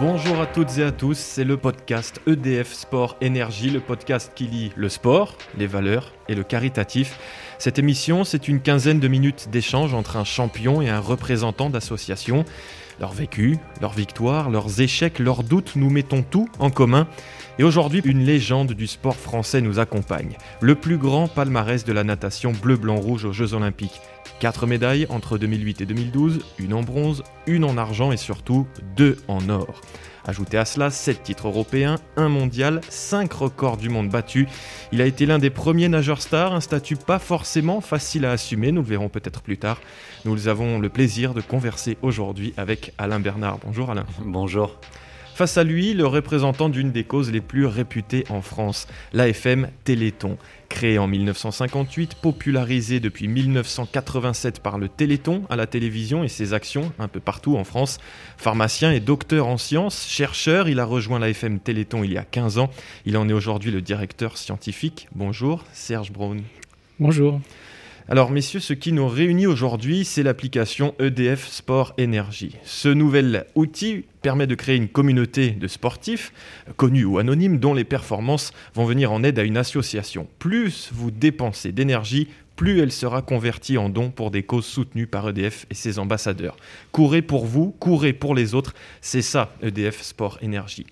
Bonjour à toutes et à tous, c'est le podcast EDF Sport Énergie, le podcast qui lie le sport, les valeurs et le caritatif. Cette émission, c'est une quinzaine de minutes d'échange entre un champion et un représentant d'association. Leur vécu, leurs victoires, leurs échecs, leurs doutes, nous mettons tout en commun. Et aujourd'hui, une légende du sport français nous accompagne. Le plus grand palmarès de la natation bleu-blanc-rouge aux Jeux Olympiques. Quatre médailles entre 2008 et 2012, une en bronze, une en argent et surtout deux en or. Ajoutez à cela 7 titres européens, un mondial, 5 records du monde battus. Il a été l'un des premiers nageurs stars, un statut pas forcément facile à assumer, nous le verrons peut-être plus tard. Nous avons le plaisir de converser aujourd'hui avec Alain Bernard. Bonjour Alain. Bonjour. Face à lui, le représentant d'une des causes les plus réputées en France, l'AFM Téléthon. Créé en 1958, popularisé depuis 1987 par le Téléthon à la télévision et ses actions un peu partout en France. Pharmacien et docteur en sciences, chercheur, il a rejoint l'AFM Téléthon il y a 15 ans. Il en est aujourd'hui le directeur scientifique. Bonjour, Serge Braun. Bonjour. Alors messieurs, ce qui nous réunit aujourd'hui, c'est l'application EDF Sport Énergie. Ce nouvel outil permet de créer une communauté de sportifs, connus ou anonymes, dont les performances vont venir en aide à une association. Plus vous dépensez d'énergie, plus elle sera convertie en dons pour des causes soutenues par EDF et ses ambassadeurs. Courez pour vous, courez pour les autres, c'est ça EDF Sport Énergie.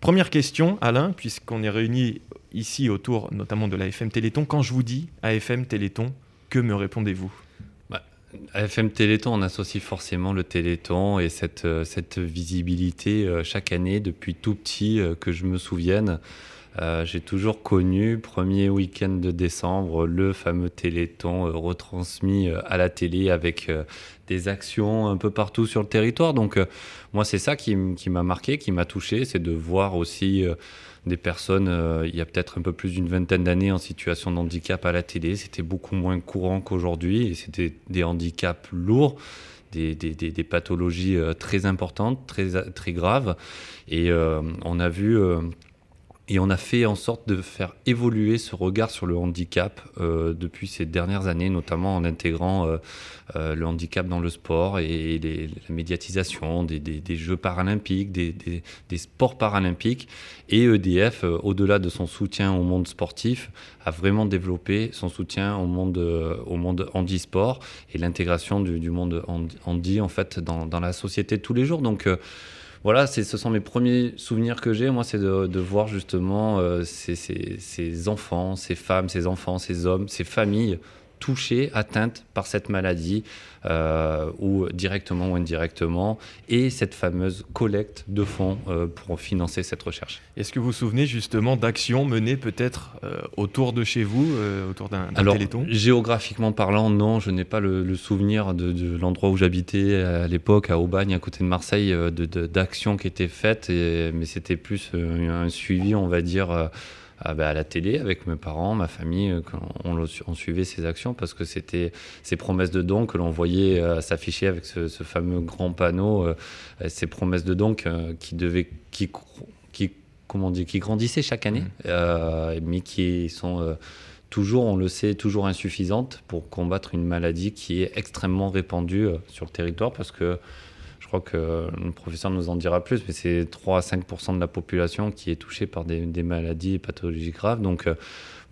Première question, Alain, puisqu'on est réunis ici autour notamment de l'AFM Téléthon. Quand je vous dis AFM Téléthon, que me répondez-vous? Bah, AFM Téléthon, on associe forcément le Téléthon et cette, euh, visibilité euh, chaque année depuis tout petit euh, que je me souvienne. j'ai toujours connu, premier week-end de décembre, le fameux Téléthon retransmis à la télé avec des actions un peu partout sur le territoire. Donc moi, c'est ça qui m'a marqué, qui m'a touché, c'est de voir aussi des personnes, euh, il y a peut-être un peu plus d'une vingtaine d'années, en situation de handicap à la télé. C'était beaucoup moins courant qu'aujourd'hui et c'était des handicaps lourds. Des, des, des, pathologies euh, très importantes, très, très graves. Et euh, on a vu et on a fait en sorte de faire évoluer ce regard sur le handicap euh, depuis ces dernières années, notamment en intégrant euh, euh, le handicap dans le sport et, la médiatisation des, Jeux paralympiques, des, sports paralympiques. Et EDF, au-delà de son soutien au monde sportif, a vraiment développé son soutien au monde, au monde handisport et l'intégration du, monde handi en fait dans, dans, la société de tous les jours. Donc voilà, ce sont mes premiers souvenirs que j'ai. Moi, c'est de, voir justement euh, ces, enfants, ces femmes, ces enfants, ces hommes, ces familles touchées, atteintes par cette maladie, euh, ou directement ou indirectement, et cette fameuse collecte de fonds euh, pour financer cette recherche. Est-ce que vous vous souvenez justement d'actions menées peut-être euh, autour de chez vous, autour d'un téléthon? Géographiquement parlant, non, je n'ai pas le, souvenir de, l'endroit où j'habitais à l'époque, à Aubagne, à côté de Marseille, d'actions qui étaient faites, mais c'était plus un suivi, on va dire ah bah, à la télé avec mes parents, ma famille, euh, quand on, suivait ces actions parce que c'était ces promesses de dons que l'on voyait euh, s'afficher avec ce, fameux grand panneau, euh, ces promesses de dons qui devaient, qui, qui, comment dit, qui grandissaient chaque année, mmh. mais qui sont toujours, on le sait, toujours insuffisantes pour combattre une maladie qui est extrêmement répandue sur le territoire parce que crois que le professeur nous en dira plus, mais c'est 3 à 5 de la population qui est touchée par des, maladies et pathologies graves. Donc euh,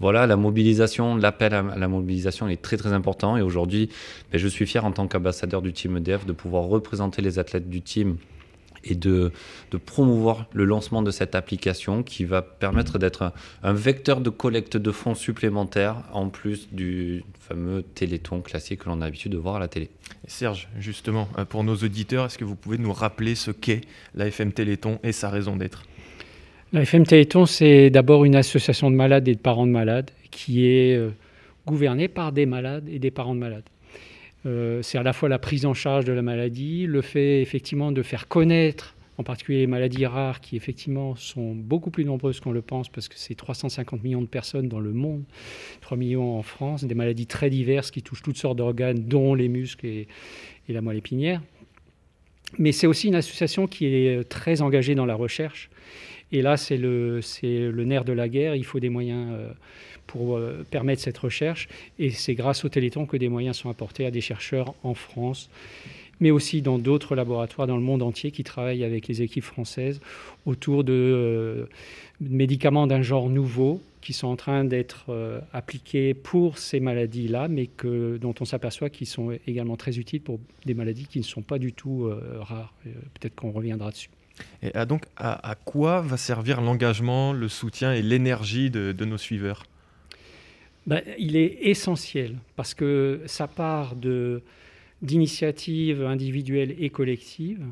voilà, la mobilisation, l'appel à la mobilisation est très très important. Et aujourd'hui, ben, je suis fier en tant qu'ambassadeur du team EDF de pouvoir représenter les athlètes du team et de, de, promouvoir le lancement de cette application qui va permettre d'être un, vecteur de collecte de fonds supplémentaires en plus du fameux téléthon classique que l'on a l'habitude de voir à la télé. Serge, justement, euh, pour nos auditeurs, est-ce que vous pouvez nous rappeler ce qu'est l'AFM Téléthon et sa raison d'être? L'AFM Téléthon, c'est d'abord une association de malades et de parents de malades qui est euh, gouvernée par des malades et des parents de malades. Euh, c'est à la fois la prise en charge de la maladie, le fait effectivement de faire connaître en particulier les maladies rares qui effectivement sont beaucoup plus nombreuses qu'on le pense parce que c'est 350 millions de personnes dans le monde, 3 millions en France, des maladies très diverses qui touchent toutes sortes d'organes dont les muscles et, la moelle épinière. Mais c'est aussi une association qui est très engagée dans la recherche. Et là, c'est le, nerf de la guerre. Il faut des moyens euh, pour euh, permettre cette recherche. Et c'est grâce au Téléthon que des moyens sont apportés à des chercheurs en France mais aussi dans d'autres laboratoires dans le monde entier qui travaillent avec les équipes françaises autour de euh, médicaments d'un genre nouveau qui sont en train d'être appliqués pour ces maladies-là, mais dont on s'aperçoit qu'ils sont également très utiles pour des maladies qui ne sont pas du tout rares. Peut-être qu'on reviendra dessus. Et donc, à, quoi va servir l'engagement, le soutien et l'énergie de, nos suiveurs? Ben, Il est essentiel parce que ça part d'initiatives individuelles et collectives.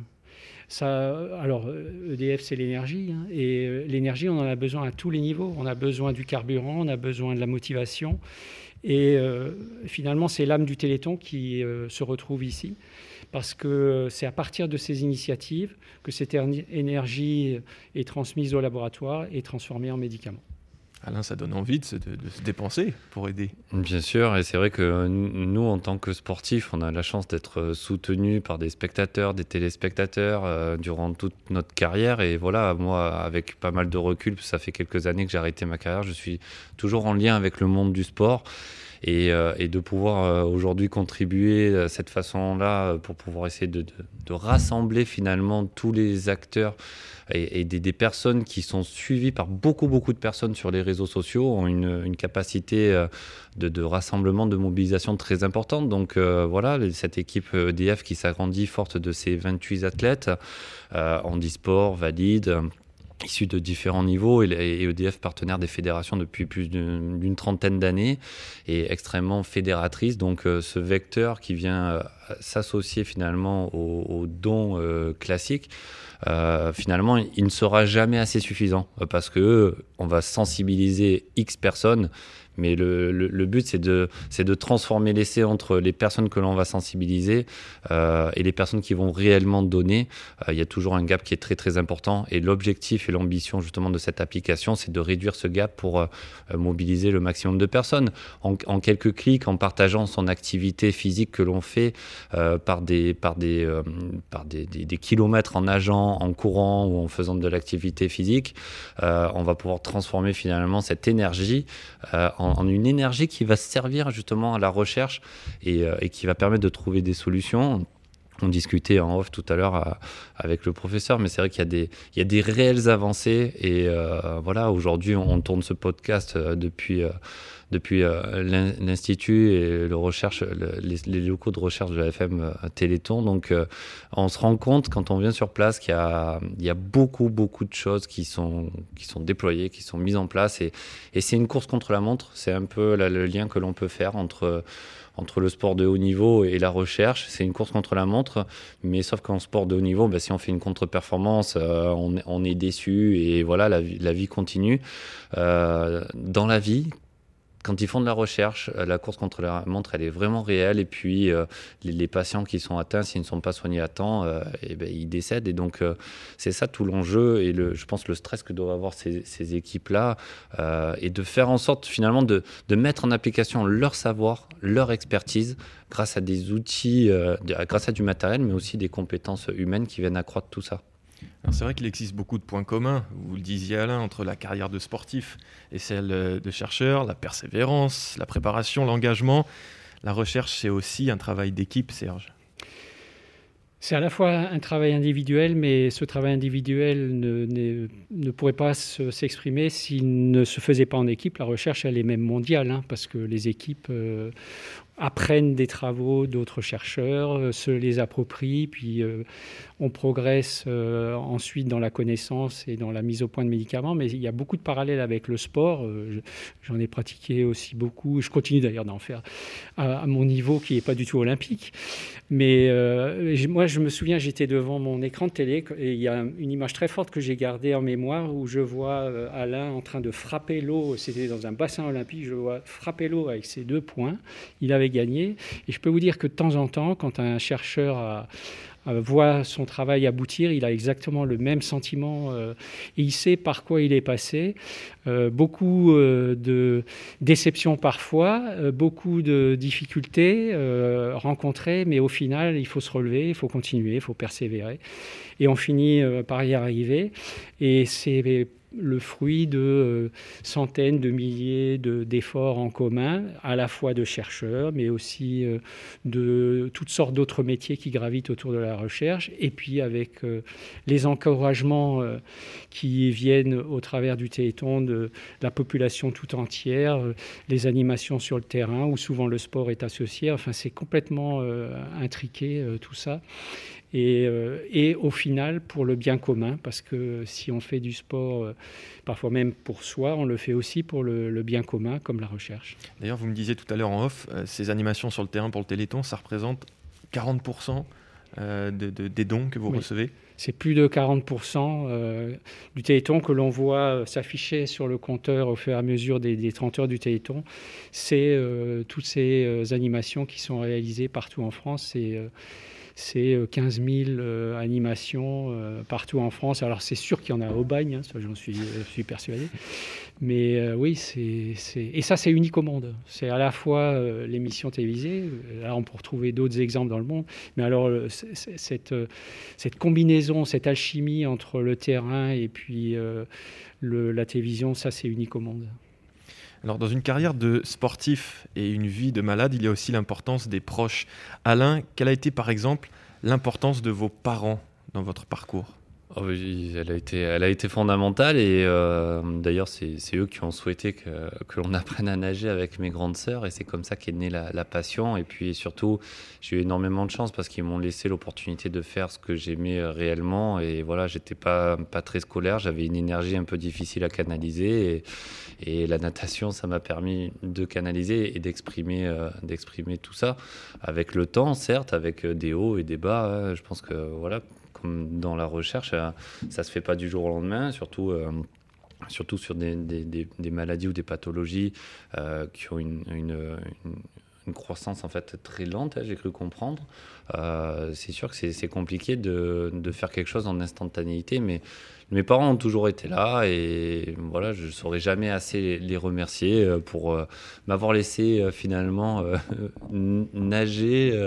Alors, EDF, c'est l'énergie. Hein, et euh, l'énergie, on en a besoin à tous les niveaux. On a besoin du carburant, on a besoin de la motivation. Et euh, finalement, c'est l'âme du Téléthon qui euh, se retrouve ici. Parce que c'est à partir de ces initiatives que cette énergie est transmise au laboratoire et transformée en médicaments. Alain, ça donne envie de se, dépenser pour aider. Bien sûr, et c'est vrai que nous, en tant que sportifs, on a la chance d'être soutenus par des spectateurs, des téléspectateurs euh, durant toute notre carrière. Et voilà, moi, avec pas mal de recul, ça fait quelques années que j'ai arrêté ma carrière, je suis toujours en lien avec le monde du sport. Et, euh, de pouvoir euh, aujourd'hui contribuer de cette façon-là pour pouvoir essayer de, rassembler finalement tous les acteurs et, des, personnes qui sont suivies par beaucoup, beaucoup de personnes sur les réseaux sociaux ont une, capacité euh, de, rassemblement, de mobilisation très importante. Donc euh, voilà, cette équipe EDF qui s'agrandit forte de ses 28 athlètes euh, en e-sport, valide issus de différents niveaux et EDF partenaire des fédérations depuis plus d'une trentaine d'années et extrêmement fédératrice. Donc ce vecteur qui vient s'associer finalement aux, dons classiques euh, finalement, il ne sera jamais assez suffisant euh, parce que on va sensibiliser X personnes mais le, but, c'est de, de transformer l'essai entre les personnes que l'on va sensibiliser euh, et les personnes qui vont réellement donner. Euh, il y a toujours un gap qui est très très important. Et l'objectif et l'ambition justement de cette application, c'est de réduire ce gap pour euh, mobiliser le maximum de personnes. En, quelques clics, en partageant son activité physique que l'on fait par, des, par, des, par des, des, kilomètres en nageant, en courant ou en faisant de l'activité physique, on va pouvoir transformer finalement cette énergie en en, une énergie qui va servir justement à la recherche euh, et, qui va permettre de trouver des solutions. On discutait en off tout à l'heure euh, avec le professeur, mais c'est vrai qu'il y, a des, réelles avancées. Et euh, voilà, aujourd'hui, on, tourne ce podcast depuis depuis euh, l'Institut et le recherche, les, locaux de recherche de la FM euh, Téléthon. Donc, euh, on se rend compte quand on vient sur place qu'il y a, beaucoup, beaucoup de choses qui sont, qui sont déployées, qui sont mises en place. Et, c'est une course contre la montre. C'est un peu le lien que l'on peut faire entre entre le sport de haut niveau et la recherche. C'est une course contre la montre, mais sauf qu'en sport de haut niveau, bah, si on fait une contre-performance, on, est déçu et voilà, la, vie continue. Dans la vie, quand ils font de la recherche, euh, la course contre la montre, elle est vraiment réelle. Et puis, euh, les, patients qui sont atteints, s'ils ne sont pas soignés à temps, et euh, eh ben, ils décèdent. Et donc, c'est ça tout l'enjeu. Et je pense le stress que doivent avoir ces, ces équipes-là, et de faire en sorte finalement de, de, mettre en application leur savoir, leur expertise, grâce à des outils, grâce à du matériel, mais aussi des compétences humaines qui viennent accroître tout ça. C'est vrai qu'il existe beaucoup de points communs, vous le disiez Alain, entre la carrière de sportif et celle de chercheur, la persévérance, la préparation, l'engagement. La recherche, c'est aussi un travail d'équipe, Serge. C'est à la fois un travail individuel, mais ce travail individuel ne, ne pourrait pas s'exprimer s'il ne se faisait pas en équipe. La recherche, elle est même mondiale, hein, parce que les équipes euh, apprennent des travaux d'autres chercheurs, euh, se les approprient, puis euh, on progresse euh, ensuite dans la connaissance et dans la mise au point de médicaments. Mais il y a beaucoup de parallèles avec le sport. J'en ai pratiqué aussi beaucoup. Je continue d'ailleurs d'en faire à, mon niveau qui n'est pas du tout olympique. Mais moi, je me souviens, j'étais devant mon écran de télé et il y a une image très forte que j'ai gardée en mémoire où je vois Alain en train de frapper l'eau. C'était dans un bassin olympique. Je vois frapper l'eau avec ses deux poings. Il avait gagné. Et je peux vous dire que de temps en temps, quand un chercheur voit son travail aboutir, il a exactement le même sentiment euh, et il sait par quoi il est passé. Euh, beaucoup euh, de déceptions parfois, beaucoup de difficultés rencontrées, mais au final, il faut se relever, il faut continuer, il faut persévérer. Et on finit par y arriver. Et c'est le fruit de euh, centaines de milliers d'efforts en commun, à la fois de chercheurs, mais aussi euh, de toutes sortes d'autres métiers qui gravitent autour de la recherche, et puis avec euh, les encouragements qui viennent au travers du Téléthon de la population tout entière, les animations sur le terrain, où souvent le sport est associé. Enfin, c'est complètement intriqué tout ça. Euh, et, au final pour le bien commun, parce que si on fait du sport, euh, parfois même pour soi, on le fait aussi pour le, bien commun, comme la recherche. D'ailleurs, vous me disiez tout à l'heure en off, euh, ces animations sur le terrain pour le Téléthon, ça représente 40% des dons que vous recevez? C'est plus de 40% du Téléthon que l'on voit s'afficher sur le compteur au fur et à mesure des, des 30 heures du Téléthon. C'est toutes ces animations qui sont réalisées partout en France. C'est c'est 15 euh, 000 euh, animations euh, partout en France. Alors c'est sûr qu'il y en a au bagne, hein, ça j'en suis, persuadé. Mais oui, c'est, et ça c'est unique au monde. C'est à la fois l'émission télévisée, là on peut retrouver d'autres exemples dans le monde, mais alors cette, combinaison, cette alchimie entre le terrain et puis la télévision, ça c'est unique au monde. Alors, dans une carrière de sportif et une vie de malade, il y a aussi l'importance des proches. Alain, quelle a été par exemple l'importance de vos parents dans votre parcours? Oh, elle, a été, elle a été fondamentale et euh, d'ailleurs c'est eux qui ont souhaité que, l'on apprenne à nager avec mes grandes sœurs et c'est comme ça qu'est née la, passion. Et puis surtout j'ai eu énormément de chance parce qu'ils m'ont laissé l'opportunité de faire ce que j'aimais réellement. Et voilà j'étais pas, pas très scolaire j'avais une énergie un peu difficile à canaliser et, la natation ça m'a permis de canaliser et d'exprimer euh, d'exprimer tout ça avec le temps certes avec des hauts et des bas. Je pense que voilà dans la recherche, euh, ça se fait pas du jour au lendemain, surtout euh, surtout sur des, des, maladies ou des pathologies euh, qui ont une, une, une, croissance en fait très lente, hein, j'ai cru comprendre. c'est sûr que c'est compliqué de, de, faire quelque chose en instantanéité, mais mes parents ont toujours été là et voilà, je ne saurais jamais assez les remercier euh, pour euh, m'avoir laissé euh, finalement nager,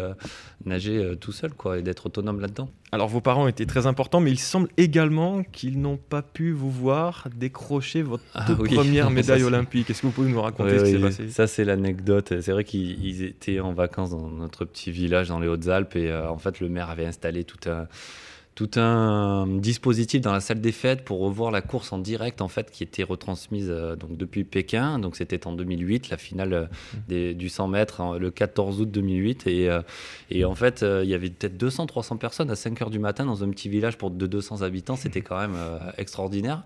nager tout seul quoi, et d'être autonome là-dedans. Alors vos parents étaient très importants, mais il semble également qu'ils n'ont pas pu vous voir décrocher votre ah première médaille olympique. Est-ce que vous pouvez nous raconter ce qui s'est passé? Ça c'est l'anecdote. C'est vrai qu'ils étaient en vacances dans notre petit village dans les Hautes-Alpes et en fait le maire avait installé tout un tout un dispositif dans la salle des fêtes pour revoir la course en direct en fait qui était retransmise euh, donc depuis Pékin. Donc c'était en 2008, la finale euh, des, du 100 mètres le 14 août 2008 et, euh, et en fait il y avait peut-être 200-300 personnes à 5 heures du matin dans un petit village pour de 200 habitants. C'était quand même extraordinaire.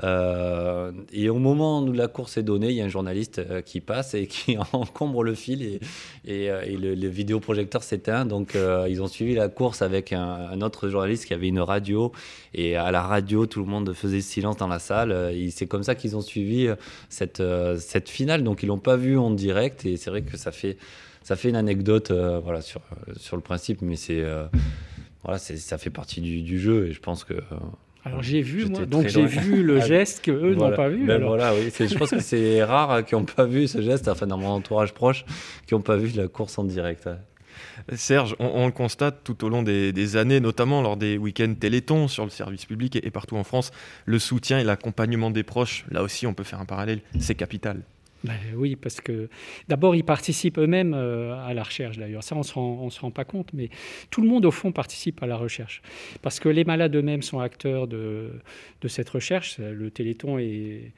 et au moment où la course est donnée, il y a un journaliste qui passe et qui encombre le fil et, et, le, vidéoprojecteur s'éteint. Donc ils ont suivi la course avec un, un autre journaliste qui il y avait une radio et à la radio, tout le monde faisait silence dans la salle. Et c'est comme ça qu'ils ont suivi euh, cette, euh, cette finale. Donc ils l'ont pas vu en direct et c'est vrai que ça fait, ça fait une anecdote euh, voilà, sur, sur le principe, mais c'est, voilà, ça fait partie du, jeu et je pense que. alors j'ai vu, moi, donc j'ai vu le geste que eux n'ont pas vu. Ben voilà, oui, je pense que c'est rare qui n'ont pas vu ce geste, enfin dans mon entourage proche, qui n'ont pas vu la course en direct. Serge, on, le constate tout au long des, années, notamment lors des week-ends Téléthon sur le service public et, partout en France, le soutien et l'accompagnement des proches, là aussi on peut faire un parallèle, c'est capital. Ben oui, parce que d'abord, ils participent eux-mêmes euh, à la recherche, d'ailleurs. Ça, on ne se, rend pas compte, mais tout le monde, au fond, participe à la recherche. Parce que les malades eux-mêmes sont acteurs de, de cette recherche. Le Téléthon est,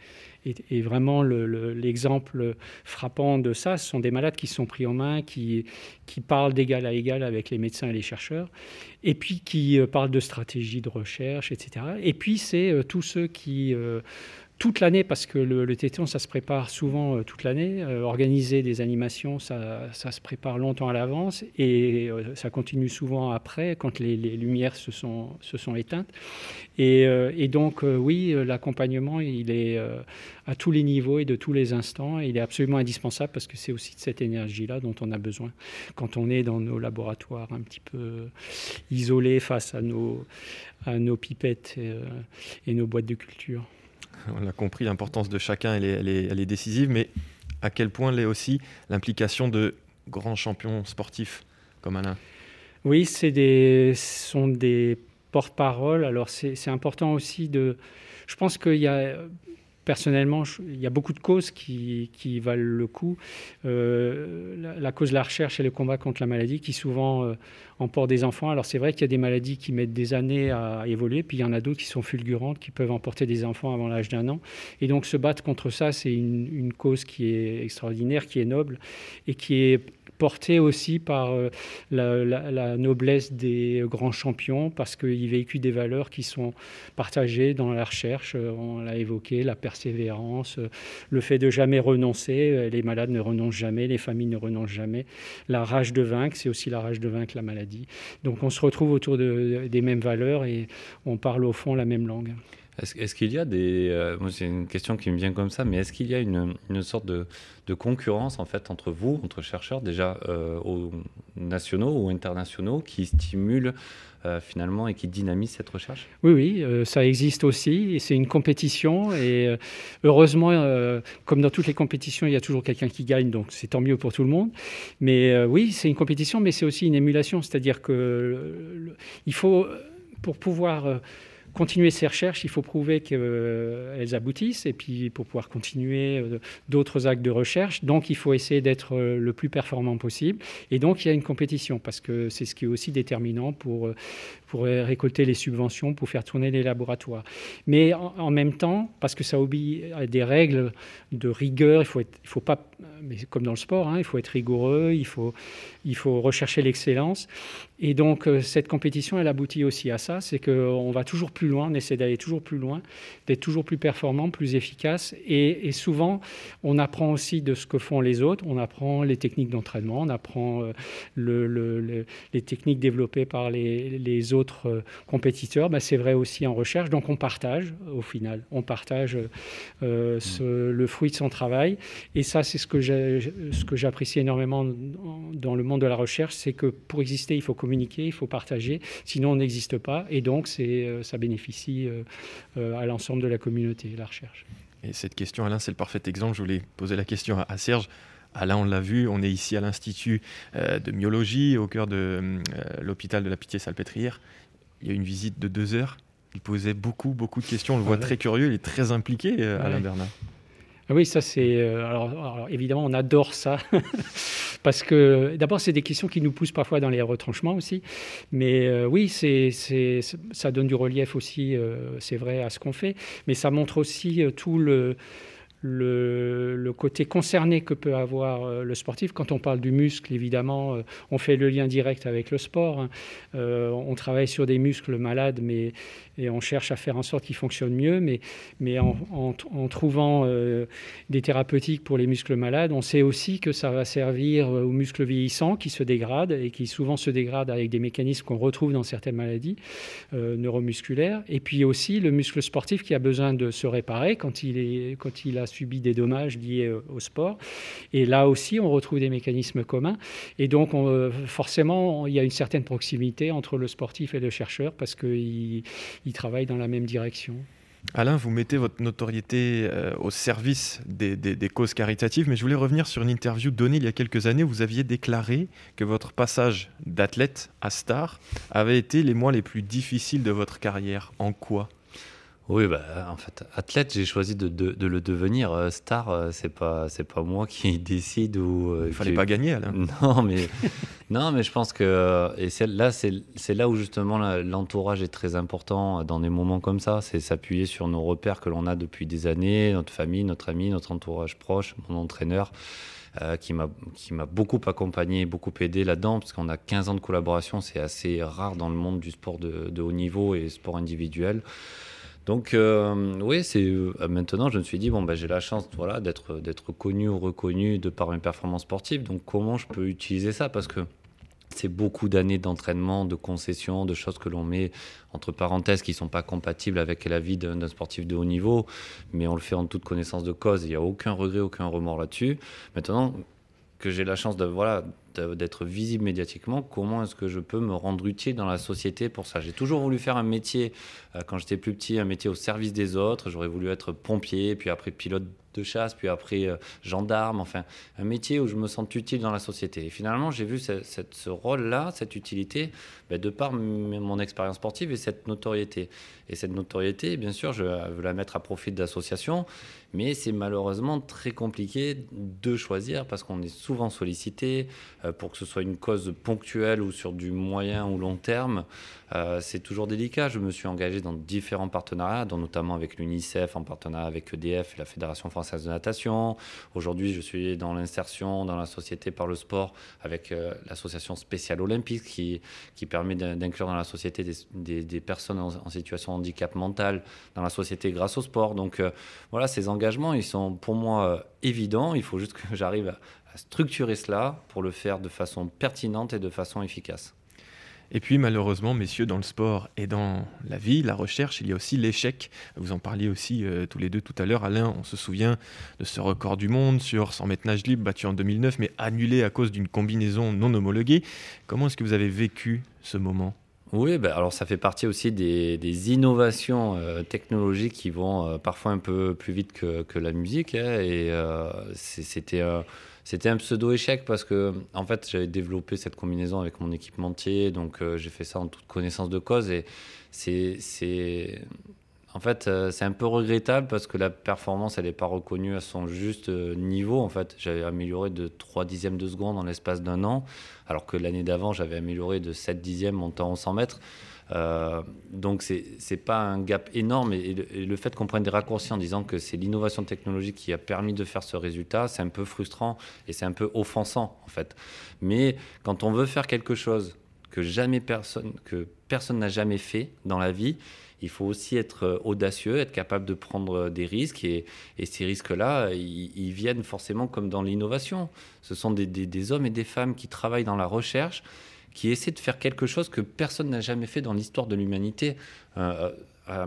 et vraiment l'exemple frappant de ça. Ce sont des malades qui sont pris en main, qui, qui parlent d'égal à égal avec les médecins et les chercheurs, et puis qui euh, parlent de stratégie de recherche, etc. Et puis c'est euh, tous ceux qui toute l'année, parce que le, le, téton, ça se prépare souvent euh, toute l'année. Euh, organiser des animations, ça, ça, se prépare longtemps à l'avance et euh, ça continue souvent après, quand les, lumières se sont, se sont éteintes. Et, donc, oui, l'accompagnement, il est à tous les niveaux et de tous les instants. il est absolument indispensable parce que c'est aussi de cette énergie-là dont on a besoin quand on est dans nos laboratoires un petit peu isolés face à nos, à nos pipettes et nos boîtes de culture on a compris, l'importance de chacun, elle est, décisive, mais à quel point l'est aussi l'implication de grands champions sportifs comme Alain? Oui, c'est des, sont des porte-parole. Alors c'est important aussi de... Je pense qu'il y a personnellement, il y a beaucoup de causes qui, valent le coup. Euh, la, cause de la recherche et le combat contre la maladie qui souvent euh, emportent des enfants. Alors c'est vrai qu'il y a des maladies qui mettent des années à évoluer, puis il y en a d'autres qui sont fulgurantes, qui peuvent emporter des enfants avant l'âge d'un an. Et donc se battre contre ça, c'est une, cause qui est extraordinaire, qui est noble et qui est porté aussi par euh, la, noblesse des grands champions, parce qu'ils véhiculent des valeurs qui sont partagées dans la recherche. Euh, on l'a évoqué, la persévérance, euh, le fait de jamais renoncer. Les malades ne renoncent jamais, les familles ne renoncent jamais. La rage de vaincre, c'est aussi la rage de vaincre la maladie. Donc on se retrouve autour de, des mêmes valeurs et on parle au fond la même langue. Est-ce qu'il y a des. Euh, c'est une question qui me vient comme ça, mais est-ce qu'il y a une, sorte de, concurrence en fait entre vous, entre chercheurs, déjà euh, nationaux ou internationaux, qui stimule euh, finalement et qui dynamise cette recherche? Oui, oui, ça existe aussi. C'est une compétition. Et heureusement, comme dans toutes les compétitions, il y a toujours quelqu'un qui gagne, donc c'est tant mieux pour tout le monde. Mais oui, c'est une compétition, mais c'est aussi une émulation. C'est-à-dire que faut, pour pouvoir continuer ces recherches, il faut prouver qu'elles aboutissent, et puis pour pouvoir continuer euh, d'autres actes de recherche, donc il faut essayer d'être euh, le plus performant possible. Et donc il y a une compétition, parce que c'est ce qui est aussi déterminant pour, euh, pour récolter les subventions, pour faire tourner les laboratoires. Mais en, même temps, parce que ça obéit à des règles de rigueur, il faut, il faut pas, mais comme dans le sport, hein, il faut être rigoureux, il faut, il faut rechercher l'excellence. Et donc, euh, cette compétition, elle aboutit aussi à ça, c'est qu'on va toujours plus loin, on essaie d'aller toujours plus loin, d'être toujours plus performant, plus efficace. Et, souvent, on apprend aussi de ce que font les autres, on apprend les techniques d'entraînement, on apprend euh, le, les techniques développées par les, les autres euh, compétiteurs. Ben, c'est vrai aussi en recherche, donc on partage au final, on partage ce, le fruit de son travail. Et ça, c'est ce que j'apprécie énormément dans le monde de la recherche, c'est que pour exister, il faut communiquer, il faut partager, sinon on n'existe pas. Et donc, euh, ça bénéficie euh, euh, à l'ensemble de la communauté, la recherche. Et cette question, Alain, c'est le parfait exemple. Je voulais poser la question à, Serge. Alain, on l'a vu, on est ici à l'Institut de myologie, au cœur de l'hôpital de la Pitié-Salpêtrière. Il y a une visite de deux heures. Il posait beaucoup, beaucoup de questions. On le voit très curieux, il est très impliqué, Alain Bernard. Ah oui, ça c'est. alors, évidemment, on adore ça. Parce que d'abord, c'est des questions qui nous poussent parfois dans les retranchements aussi. Mais euh, oui, c'est, ça donne du relief aussi, euh, c'est vrai, à ce qu'on fait. Mais ça montre aussi euh, tout le le, côté concerné que peut avoir euh, le sportif. Quand on parle du muscle, évidemment, euh, on fait le lien direct avec le sport. Hein. Euh, on travaille sur des muscles malades, mais et on cherche à faire en sorte qu'ils fonctionnent mieux. Mais, en, trouvant des thérapeutiques pour les muscles malades, on sait aussi que ça va servir aux muscles vieillissants qui se dégradent et qui souvent se dégradent avec des mécanismes qu'on retrouve dans certaines maladies neuromusculaires. Et puis aussi le muscle sportif qui a besoin de se réparer quand il, a subi des dommages liés euh, au sport. Et là aussi, on retrouve des mécanismes communs. Et donc, euh, forcément, il y a une certaine proximité entre le sportif et le chercheur parce qu'ils travaillent dans la même direction. Alain, vous mettez votre notoriété euh, au service des, des, causes caritatives, mais je voulais revenir sur une interview donnée il y a quelques années. Vous aviez déclaré que votre passage d'athlète à star avait été les mois les plus difficiles de votre carrière. En quoi? Oui, bah, en fait, athlète, j'ai choisi de, de, le devenir. Euh, star, euh, c'est pas, c'est pas moi qui décide ou. Euh, Il fallait pas gagner, Alain. Non, mais non, mais je pense que et c'est là, c'est là où justement l'entourage est très important dans des moments comme ça. C'est s'appuyer sur nos repères que l'on a depuis des années, notre famille, notre ami, notre entourage proche, mon entraîneur. qui m'a qui m'a beaucoup accompagné, beaucoup aidé là-dedans, parce qu'on a 15 ans de collaboration, c'est assez rare dans le monde du sport de, de haut niveau et sport individuel. Donc euh, oui, c'est euh, maintenant je me suis dit bon bah j'ai la chance voilà d'être connu ou reconnu de par mes performances sportives. Donc comment je peux utiliser ça? Parce que c'est beaucoup d'années d'entraînement, de concessions, de choses que l'on met entre parenthèses qui ne sont pas compatibles avec la vie d'un sportif de haut niveau, mais on le fait en toute connaissance de cause. Il n'y a aucun regret, aucun remords là-dessus. Maintenant, que j'ai la chance de voilà d'être visible médiatiquement, comment est-ce que je peux me rendre utile dans la société pour ça? J'ai toujours voulu faire un métier, euh, quand j'étais plus petit, un métier au service des autres. J'aurais voulu être pompier, puis après pilote de chasse, puis après euh, gendarme, enfin un métier où je me sens utile dans la société. Et finalement, j'ai vu ce, rôle-là, cette utilité, ben, de par mon expérience sportive et cette notoriété. Et cette notoriété, bien sûr, je veux la mettre à profit d'associations, mais c'est malheureusement très compliqué de choisir parce qu'on est souvent sollicité euh, pour que ce soit une cause ponctuelle ou sur du moyen ou long terme. Euh, c'est toujours délicat. Je me suis engagé dans différents partenariats, dont notamment avec l'UNICEF en partenariat avec EDF et la Fédération française de natation. Aujourd'hui, je suis dans l'insertion dans la société par le sport avec euh, l'association spéciale olympique qui, qui permet d'inclure dans la société des, personnes en, situation de handicap mental dans la société grâce au sport. Donc voilà, ces engagements, ils sont pour moi évidents. Il faut juste que j'arrive à structurer cela pour le faire de façon pertinente et de façon efficace. Et puis malheureusement, messieurs, dans le sport et dans la vie, la recherche, il y a aussi l'échec. Vous en parliez aussi euh, tous les deux tout à l'heure. Alain, on se souvient de ce record du monde sur 100 mètres nage libre battu en 2009, mais annulé à cause d'une combinaison non homologuée. Comment est-ce que vous avez vécu ce moment? Oui, ben alors ça fait partie aussi des, innovations euh, technologiques qui vont euh, parfois un peu plus vite que, la musique. Hein, et c'était c'était un pseudo-échec parce que, en fait, j'avais développé cette combinaison avec mon équipementier, donc euh, j'ai fait ça en toute connaissance de cause. Et c'est. En fait, euh, c'est un peu regrettable parce que la performance, elle n'est pas reconnue à son juste euh, niveau. En fait, j'avais amélioré de 3 dixièmes de seconde en l'espace d'un an, alors que l'année d'avant, j'avais amélioré de 7 dixièmes mon temps en 100 mètres. Euh, donc c'est n'est pas un gap énorme et le, fait qu'on prenne des raccourcis en disant que c'est l'innovation technologique qui a permis de faire ce résultat, c'est un peu frustrant et c'est un peu offensant en fait. Mais quand on veut faire quelque chose que jamais personne que personne n'a jamais fait dans la vie, il faut aussi être audacieux, être capable de prendre des risques. Et, ces risques-là, ils, viennent forcément comme dans l'innovation. Ce sont des, hommes et des femmes qui travaillent dans la recherche qui essaie de faire quelque chose que personne n'a jamais fait dans l'histoire de l'humanité. Euh, euh, euh,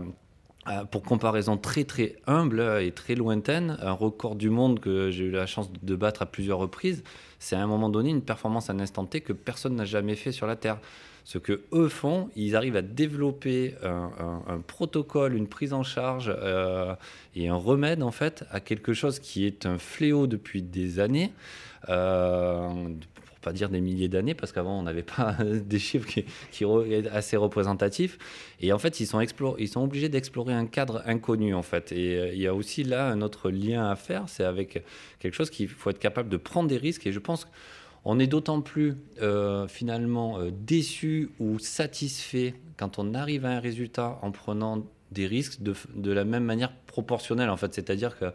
pour comparaison très très humble et très lointaine, un record du monde que j'ai eu la chance de battre à plusieurs reprises, c'est à un moment donné une performance à un instant T que personne n'a jamais fait sur la Terre. Ce que eux font, ils arrivent à développer un, protocole, une prise en charge et un remède en fait à quelque chose qui est un fléau depuis des années, pas dire des milliers d'années, parce qu'avant on n'avait pas des chiffres qui, qui assez représentatifs. Et en fait, ils sont, ils sont obligés d'explorer un cadre inconnu, en fait. Et euh, il y a aussi là un autre lien à faire, c'est avec quelque chose qu'il faut être capable de prendre des risques. Et je pense qu'on est d'autant plus euh, finalement euh, déçu ou satisfait quand on arrive à un résultat en prenant des risques de, de, la même manière proportionnelle en fait. C'est-à-dire que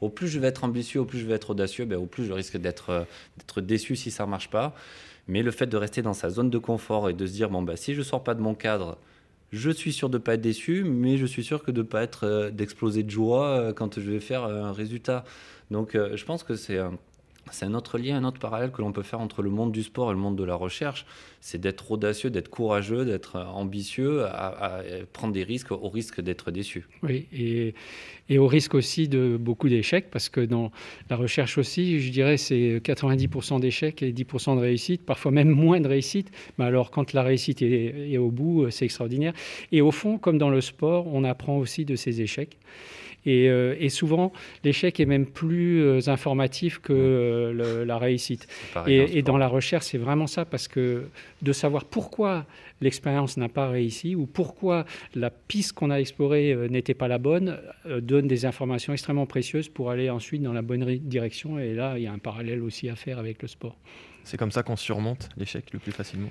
au plus je vais être ambitieux, au plus je vais être audacieux, ben, au plus je risque d'être déçu si ça ne marche pas. Mais le fait de rester dans sa zone de confort et de se dire bon ben, si je sors pas de mon cadre, je suis sûr de ne pas être déçu, mais je suis sûr que de pas être euh, d'exploser de joie euh, quand je vais faire euh, un résultat. Donc je pense que c'est c'est un autre lien, un autre parallèle que l'on peut faire entre le monde du sport et le monde de la recherche. C'est d'être audacieux, d'être courageux, d'être ambitieux, à, prendre des risques au risque d'être déçu. Oui, et, au risque aussi de beaucoup d'échecs, parce que dans la recherche aussi, je dirais, c'est 90% d'échecs et 10% de réussite, parfois même moins de réussite. Mais alors, quand la réussite est, est au bout, c'est extraordinaire. Et au fond, comme dans le sport, on apprend aussi de ces échecs. Euh, et, souvent, l'échec est même plus euh, informatif que euh, la réussite. Et, dans la recherche, c'est vraiment ça, parce que de savoir pourquoi l'expérience n'a pas réussi ou pourquoi la piste qu'on a explorée n'était pas la bonne, donne des informations extrêmement précieuses pour aller ensuite dans la bonne direction. Et là, il y a un parallèle aussi à faire avec le sport. C'est comme ça qu'on surmonte l'échec le plus facilement?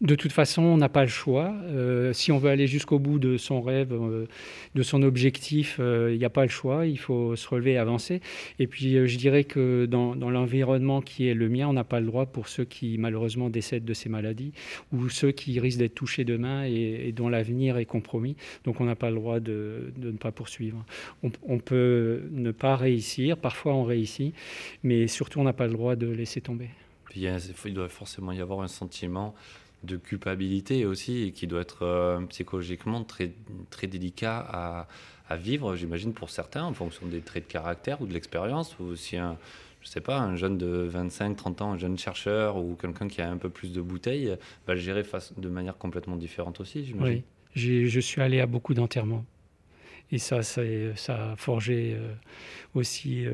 De toute façon, on n'a pas le choix. Euh, si on veut aller jusqu'au bout de son rêve, euh, de son objectif, euh, il n'y a pas le choix. Il faut se relever et avancer. Et puis, je dirais que dans, l'environnement qui est le mien, on n'a pas le droit pour ceux qui malheureusement décèdent de ces maladies ou ceux qui risquent d'être touchés demain et, dont l'avenir est compromis. Donc, on n'a pas le droit de, ne pas poursuivre. On, peut ne pas réussir. Parfois, on réussit, mais surtout, on n'a pas le droit de laisser tomber. Il doit forcément y avoir un sentiment de culpabilité aussi, et qui doit être euh, psychologiquement très, très délicat à, vivre, j'imagine, pour certains, en fonction des traits de caractère ou de l'expérience, ou si un, je sais pas, un jeune de 25, 30 ans, un jeune chercheur ou quelqu'un qui a un peu plus de bouteilles, va le gérer face, de manière complètement différente aussi, j'imagine. Oui, je suis allé à beaucoup d'enterrements. Et ça, ça, a forgé aussi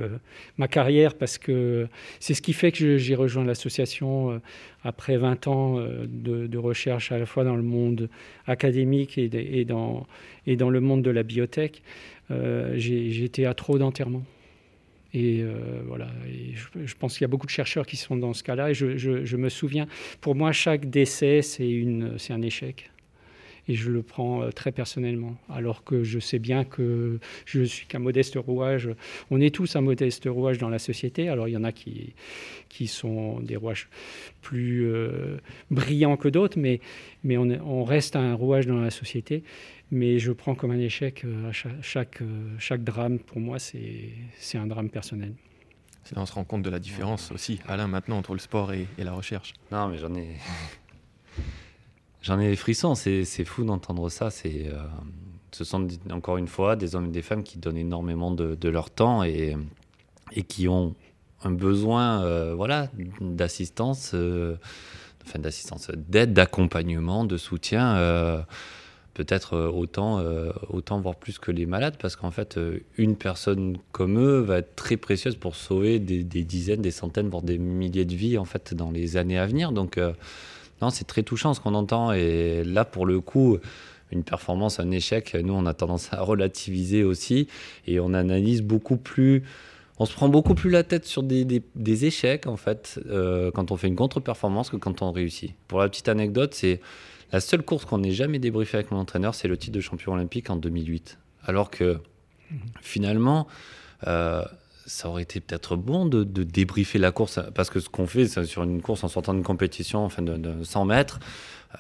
ma carrière parce que c'est ce qui fait que j'ai rejoint l'association après 20 ans de, recherche à la fois dans le monde académique et, dans, le monde de la biotech. été à trop d'enterrements. Et euh, voilà, je, pense qu'il y a beaucoup de chercheurs qui sont dans ce cas-là. Et je, me souviens, pour moi, chaque décès, c'est un échec. Et je le prends euh, très personnellement. Alors que je sais bien que je suis qu'un modeste rouage. On est tous un modeste rouage dans la société. Alors il y en a qui, qui sont des rouages plus euh, brillants que d'autres, mais, mais on, on reste un rouage dans la société mais je prends comme un échec euh, chaque, chaque, drame. Pour moi, c'est un drame personnel. C'est là on se rend compte de la différence aussi, Alain, maintenant, entre le sport et, la recherche. Non, mais j'en ai. J'en ai des frissons, c'est fou d'entendre ça. Euh, ce sont encore une fois des hommes et des femmes qui donnent énormément de, leur temps et, et, qui ont un besoin voilà, d'assistance, enfin d'assistance, d'aide, d'accompagnement, de soutien peut-être euh, autant, euh, autant, voire plus que les malades, parce qu'en fait, euh, une personne comme eux va être très précieuse pour sauver des, dizaines, des centaines, voire des milliers de vies, en fait, dans les années à venir. Donc, non, c'est très touchant ce qu'on entend. Et là, pour le coup, une performance, un échec, nous, on a tendance à relativiser aussi, et on analyse beaucoup plus on se prend beaucoup plus la tête sur des, échecs, en fait, quand on fait une contre-performance que quand on réussit. Pour la petite anecdote, c'est la seule course qu'on n'ait jamais débriefé avec mon entraîneur, c'est le titre de champion olympique en 2008. Alors que finalement, euh, ça aurait été peut-être bon de, débriefer la course, parce que ce qu'on fait sur une course en sortant d'une compétition, enfin de, de 100 mètres,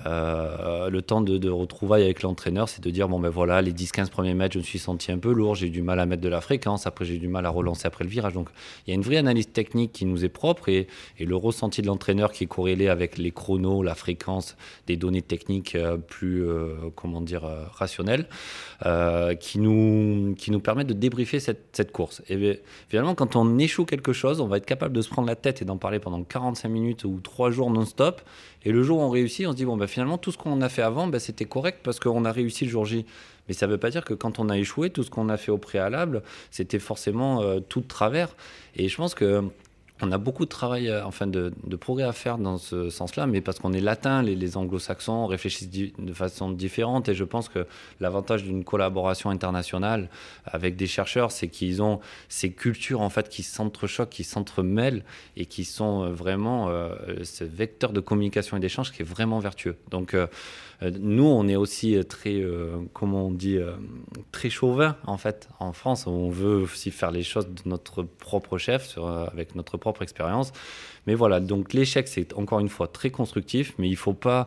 le temps de, retrouvailles avec l'entraîneur, c'est de dire bon ben voilà, les 10-15 premiers mètres, je me suis senti un peu lourd, j'ai eu du mal à mettre de la fréquence, après j'ai eu du mal à relancer après le virage. Donc il y a une vraie analyse technique qui nous est propre et, le ressenti de l'entraîneur qui est corrélé avec les chronos, la fréquence, des données techniques euh, plus euh, comment dire rationnelles, qui nous qui nous permettent de débriefer cette, cette course. Et finalement, quand on échoue quelque chose, on va être capable de se prendre la tête et d'en parler pendant 45 minutes ou 3 jours non-stop. Et le jour où on réussit, on se dit bon bah, finalement, tout ce qu'on a fait avant, bah, c'était correct parce qu'on a réussi le jour J. Mais ça ne veut pas dire que quand on a échoué, tout ce qu'on a fait au préalable, c'était forcément euh, tout de travers. Et je pense que on a beaucoup de travail, euh, enfin de, progrès à faire dans ce sens-là, mais parce qu'on est latin, les, anglo-saxons réfléchissent de façon différente, et je pense que l'avantage d'une collaboration internationale avec des chercheurs, c'est qu'ils ont ces cultures en fait qui s'entrechoquent, qui s'entremêlent, et qui sont euh, vraiment euh, ce vecteur de communication et d'échange qui est vraiment vertueux. Donc nous, on est aussi très, comment on dit, très chauvin en fait en France. On veut aussi faire les choses de notre propre chef, avec notre propre expérience. Mais voilà, donc l'échec, c'est encore une fois très constructif, mais il faut pas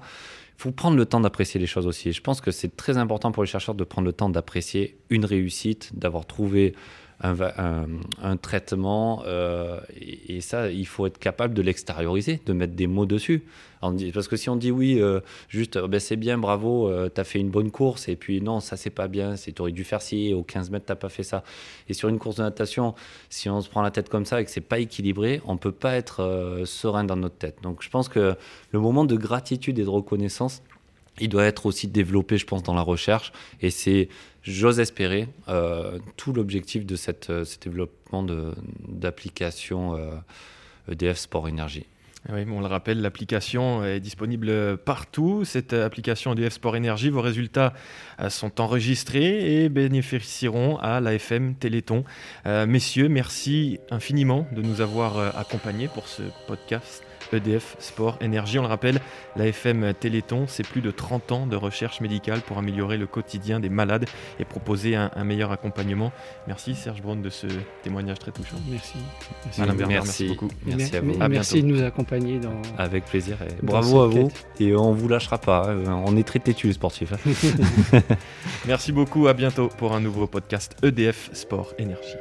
faut prendre le temps d'apprécier les choses aussi. Et je pense que c'est très important pour les chercheurs de prendre le temps d'apprécier une réussite, d'avoir trouvé un, traitement. Euh, et, ça, il faut être capable de l'extérioriser, de mettre des mots dessus. Parce que si on dit oui, euh, juste ben c'est bien, bravo, euh, tu as fait une bonne course, et puis non, ça c'est pas bien, tu aurais dû faire ci, au 15 mètres, t'as pas fait ça. Et sur une course de natation, si on se prend la tête comme ça et que c'est pas équilibré, on peut pas être serein dans notre tête. Donc je pense que le moment de gratitude et de reconnaissance, il doit être aussi développé, je pense, dans la recherche. Et c'est, j'ose espérer, euh, tout l'objectif de cette, euh, ce développement d'application EDF euh, e Sport Énergie. Oui, on le rappelle, l'application est disponible partout. Cette application EDF Sport Énergie, vos résultats sont enregistrés et bénéficieront à l'AFM Téléthon. messieurs, merci infiniment de nous avoir accompagnés pour ce podcast. EDF Sport Énergie. On le rappelle, l'AFM Téléthon, c'est plus de 30 ans de recherche médicale pour améliorer le quotidien des malades et proposer un, meilleur accompagnement. Merci Serge Braun de ce témoignage très touchant. Merci. Merci, Alain Bernard, merci. beaucoup. Merci à vous. merci de nous accompagner dans. Avec plaisir. Et bravo à vous. Et on vous lâchera pas. Hein. On est très têtus les sportifs. Hein. merci beaucoup. À bientôt pour un nouveau podcast EDF Sport Énergie.